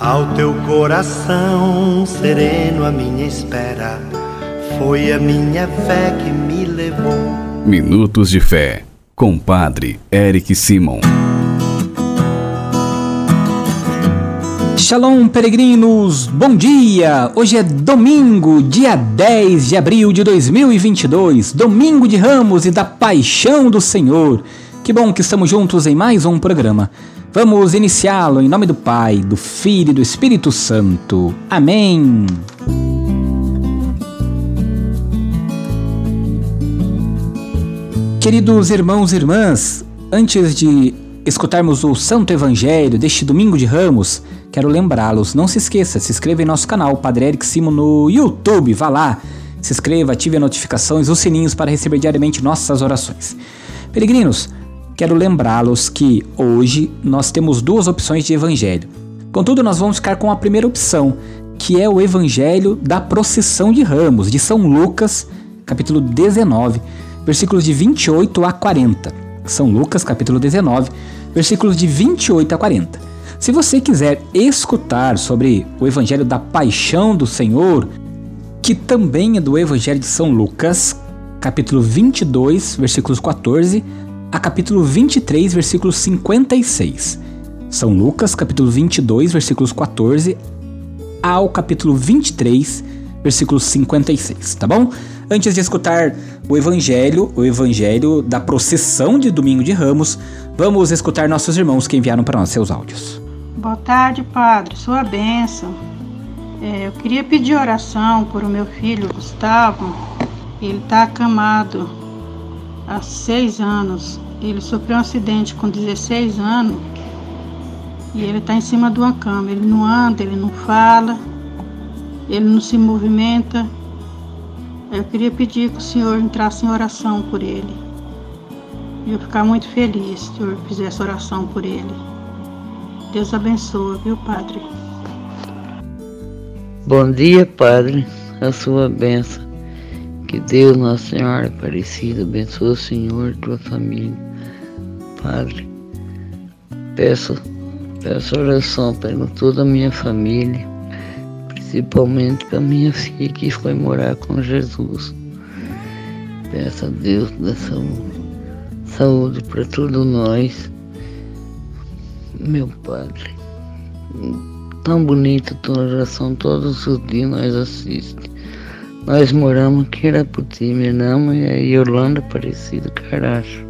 Ao teu coração sereno, a minha espera foi a minha fé que me levou. Minutos de Fé, com Padre Eric Simon. Shalom, peregrinos! Bom dia! Hoje é domingo, dia 10 de abril de 2022, domingo de Ramos e da Paixão do Senhor. Que bom que estamos juntos em mais um programa. Vamos iniciá-lo em nome do Pai, do Filho e do Espírito Santo. Amém. Queridos irmãos e irmãs, antes de escutarmos o Santo Evangelho deste domingo de Ramos, quero lembrá-los, não se esqueça, se inscreva em nosso canal Padre Eric Simo no YouTube, vá lá, se inscreva, ative as notificações, os sininhos para receber diariamente nossas orações. Peregrinos, quero lembrá-los que hoje nós temos duas opções de evangelho. Contudo, nós vamos ficar com a primeira opção, que é o evangelho da procissão de ramos, de São Lucas, capítulo 19, versículos de 28 a 40. São Lucas, capítulo 19, versículos de 28 a 40. Se você quiser escutar sobre o evangelho da paixão do Senhor, que também é do evangelho de São Lucas, capítulo 22, versículos 14 a capítulo 23, versículo 56. São Lucas, capítulo 22, versículos 14 ao capítulo 23, versículo 56, tá bom? Antes de escutar o evangelho, o evangelho da procissão de Domingo de Ramos, vamos escutar nossos irmãos que enviaram para nós seus áudios. Boa tarde, padre. Sua bênção. É, eu queria pedir oração por o meu filho Gustavo. Ele está acamado há seis anos. Ele sofreu um acidente com 16 anos e ele está em cima de uma cama. Ele não anda, ele não fala, ele não se movimenta. Eu queria pedir que o senhor entrasse em oração por ele. E eu ficar muito feliz se o senhor fizesse oração por ele. Deus abençoe, viu, Padre? Bom dia, Padre. A sua bênção. Que Deus, Nossa Senhora Aparecida, abençoe o Senhor tua família. Padre, peço, peço oração para toda a minha família, principalmente para minha filha que foi morar com Jesus. Peço a Deus da saúde, saúde para todos nós. Meu Padre, tão bonita a tua oração, todos os dias nós assistimos. Nós moramos aqui em Araputi, Mirama e a Yolanda Aparecida Caracho.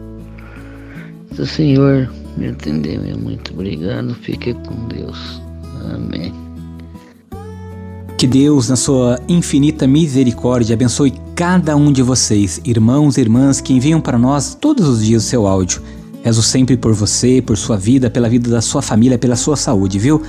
Se Senhor me atendeu, meu muito obrigado. Fique com Deus. Amém. Que Deus, na sua infinita misericórdia, abençoe cada um de vocês, irmãos e irmãs que enviam para nós todos os dias o seu áudio. Rezo sempre por você, por sua vida, pela vida da sua família, pela sua saúde, viu?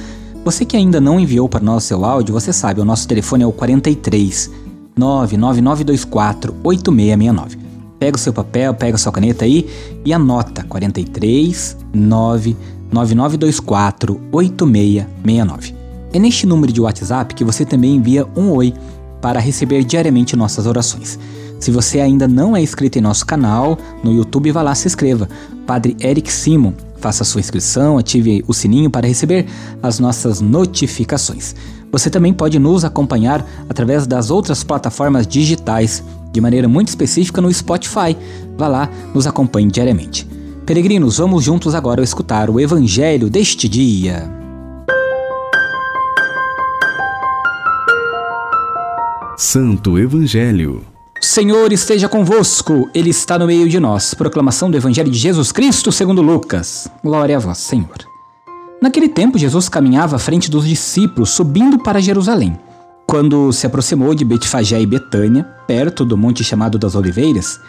Você que ainda não enviou para nós o seu áudio, você sabe, o nosso telefone é o 43 99924 8669. Pega o seu papel, pega a sua caneta aí e anota 43 99924 8669. É neste número de WhatsApp que você também envia um oi para receber diariamente nossas orações. Se você ainda não é inscrito em nosso canal no YouTube, vá lá se inscreva. Padre Eric Simon, faça sua inscrição, ative o sininho para receber as nossas notificações. Você também pode nos acompanhar através das outras plataformas digitais, de maneira muito específica no Spotify. Vá lá, nos acompanhe diariamente. Peregrinos, vamos juntos agora escutar o Evangelho deste dia. Santo Evangelho. Senhor esteja convosco, Ele está no meio de nós. Proclamação do Evangelho de Jesus Cristo segundo Lucas. Glória a vós, Senhor. Naquele tempo, Jesus caminhava à frente dos discípulos, subindo para Jerusalém. Quando se aproximou de Betfagé e Betânia, perto do monte chamado das Oliveiras,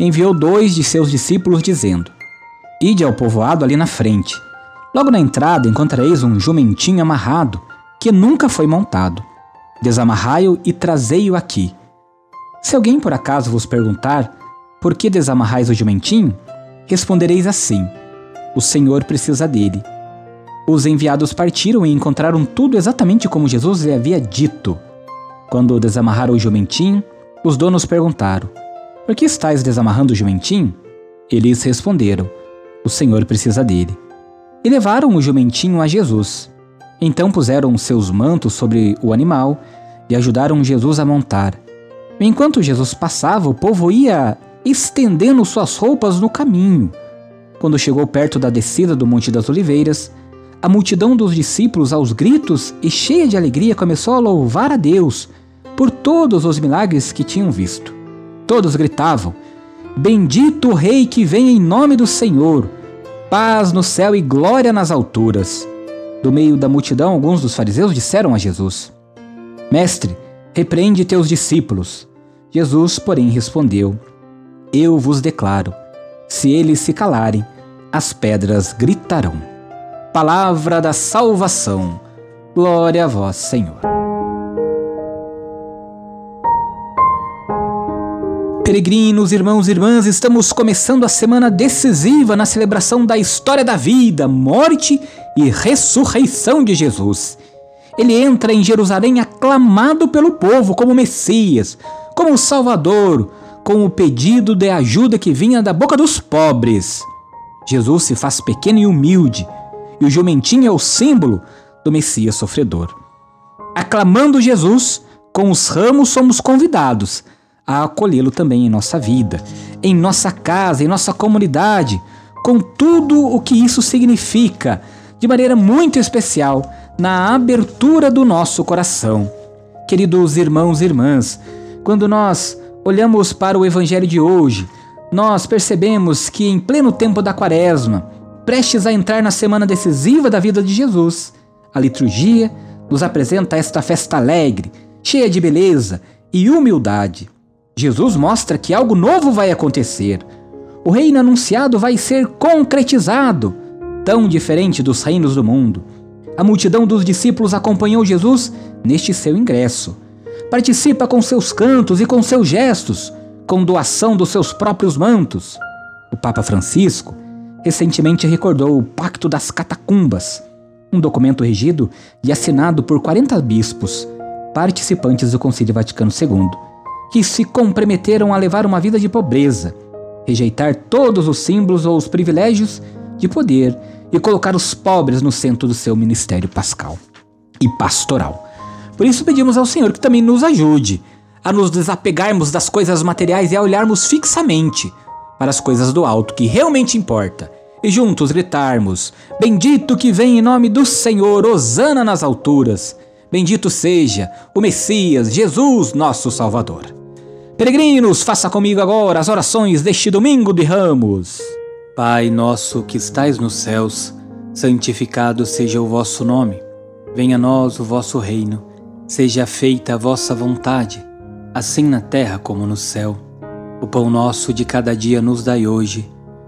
enviou dois de seus discípulos, dizendo: Ide ao povoado ali na frente. Logo na entrada encontrareis um jumentinho amarrado, que nunca foi montado. Desamarrai-o e trazei-o aqui. Se alguém por acaso vos perguntar por que desamarrais o jumentinho, respondereis assim: O Senhor precisa dele os enviados partiram e encontraram tudo exatamente como Jesus lhe havia dito. Quando desamarraram o jumentinho, os donos perguntaram: Por que estáis desamarrando o jumentinho? Eles responderam: O Senhor precisa dele. E levaram o jumentinho a Jesus. Então puseram seus mantos sobre o animal e ajudaram Jesus a montar. Enquanto Jesus passava, o povo ia estendendo suas roupas no caminho. Quando chegou perto da descida do Monte das Oliveiras, a multidão dos discípulos, aos gritos e cheia de alegria, começou a louvar a Deus por todos os milagres que tinham visto. Todos gritavam: Bendito o Rei que vem em nome do Senhor! Paz no céu e glória nas alturas. Do meio da multidão, alguns dos fariseus disseram a Jesus: Mestre, repreende teus discípulos. Jesus, porém, respondeu: Eu vos declaro: se eles se calarem, as pedras gritarão. Palavra da salvação. Glória a vós, Senhor. Peregrinos, irmãos e irmãs, estamos começando a semana decisiva na celebração da história da vida, morte e ressurreição de Jesus. Ele entra em Jerusalém aclamado pelo povo como Messias, como Salvador, com o pedido de ajuda que vinha da boca dos pobres. Jesus se faz pequeno e humilde, e o jumentinho é o símbolo do Messias sofredor. Aclamando Jesus, com os ramos somos convidados a acolhê-lo também em nossa vida, em nossa casa, em nossa comunidade, com tudo o que isso significa, de maneira muito especial, na abertura do nosso coração. Queridos irmãos e irmãs, quando nós olhamos para o Evangelho de hoje, nós percebemos que, em pleno tempo da Quaresma, prestes a entrar na semana decisiva da vida de Jesus, a liturgia nos apresenta esta festa alegre, cheia de beleza e humildade. Jesus mostra que algo novo vai acontecer. O reino anunciado vai ser concretizado, tão diferente dos reinos do mundo. A multidão dos discípulos acompanhou Jesus neste seu ingresso. Participa com seus cantos e com seus gestos, com doação dos seus próprios mantos. O Papa Francisco recentemente recordou o Pacto das Catacumbas, um documento regido e assinado por 40 bispos, participantes do Concílio Vaticano II que se comprometeram a levar uma vida de pobreza, rejeitar todos os símbolos ou os privilégios de poder e colocar os pobres no centro do seu ministério pascal e pastoral. Por isso pedimos ao Senhor que também nos ajude a nos desapegarmos das coisas materiais e a olharmos fixamente para as coisas do alto que realmente importa e juntos gritarmos: Bendito que vem em nome do Senhor, hosana nas alturas. Bendito seja o Messias, Jesus, nosso Salvador. Peregrinos, faça comigo agora as orações deste domingo de Ramos. Pai nosso que estais nos céus, santificado seja o vosso nome. Venha a nós o vosso reino. Seja feita a vossa vontade, assim na terra como no céu. O pão nosso de cada dia nos dai hoje.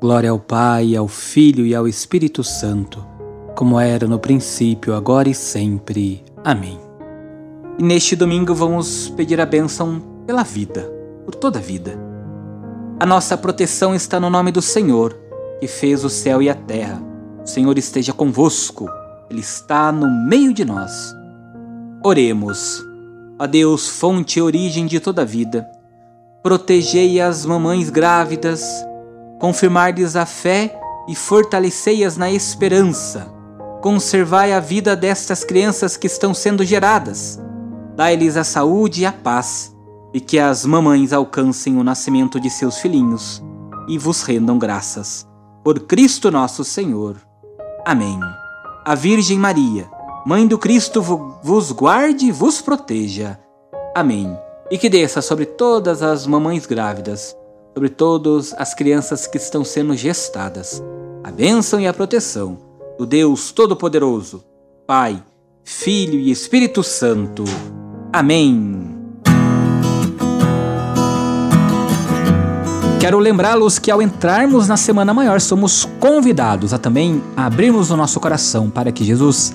Glória ao Pai, ao Filho e ao Espírito Santo, como era no princípio, agora e sempre. Amém. E neste domingo vamos pedir a bênção pela vida, por toda a vida. A nossa proteção está no nome do Senhor, que fez o céu e a terra. O Senhor esteja convosco, Ele está no meio de nós. Oremos. A Deus, fonte e origem de toda a vida, protegei as mamães grávidas, confirmar-lhes a fé e fortalecei-as na esperança. Conservai a vida destas crianças que estão sendo geradas. Dai-lhes a saúde e a paz e que as mamães alcancem o nascimento de seus filhinhos e vos rendam graças. Por Cristo nosso Senhor. Amém. A Virgem Maria, Mãe do Cristo, vos guarde e vos proteja. Amém. E que desça sobre todas as mamães grávidas, sobre todas as crianças que estão sendo gestadas, a bênção e a proteção do Deus Todo-Poderoso, Pai, Filho e Espírito Santo. Amém. Quero lembrá-los que ao entrarmos na Semana Maior, somos convidados a também abrirmos o nosso coração para que Jesus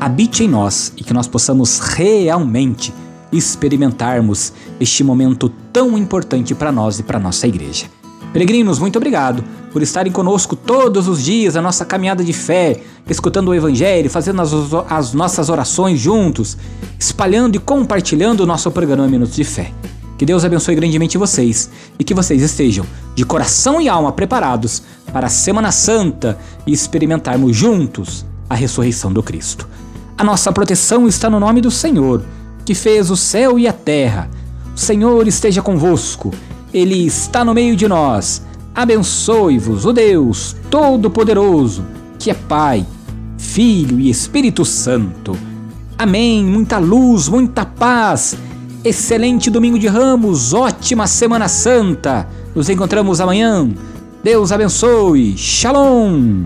habite em nós e que nós possamos realmente experimentarmos este momento tão importante para nós e para nossa igreja. Peregrinos, muito obrigado por estarem conosco todos os dias a nossa caminhada de fé, escutando o Evangelho, fazendo as, as nossas orações juntos, espalhando e compartilhando o nosso programa Minutos de Fé. Que Deus abençoe grandemente vocês e que vocês estejam de coração e alma preparados para a Semana Santa e experimentarmos juntos a ressurreição do Cristo. A nossa proteção está no nome do Senhor, que fez o céu e a terra. O Senhor esteja convosco ele está no meio de nós. Abençoe-vos o Deus Todo-Poderoso, que é Pai, Filho e Espírito Santo. Amém. Muita luz, muita paz. Excelente domingo de ramos, ótima Semana Santa. Nos encontramos amanhã. Deus abençoe. Shalom.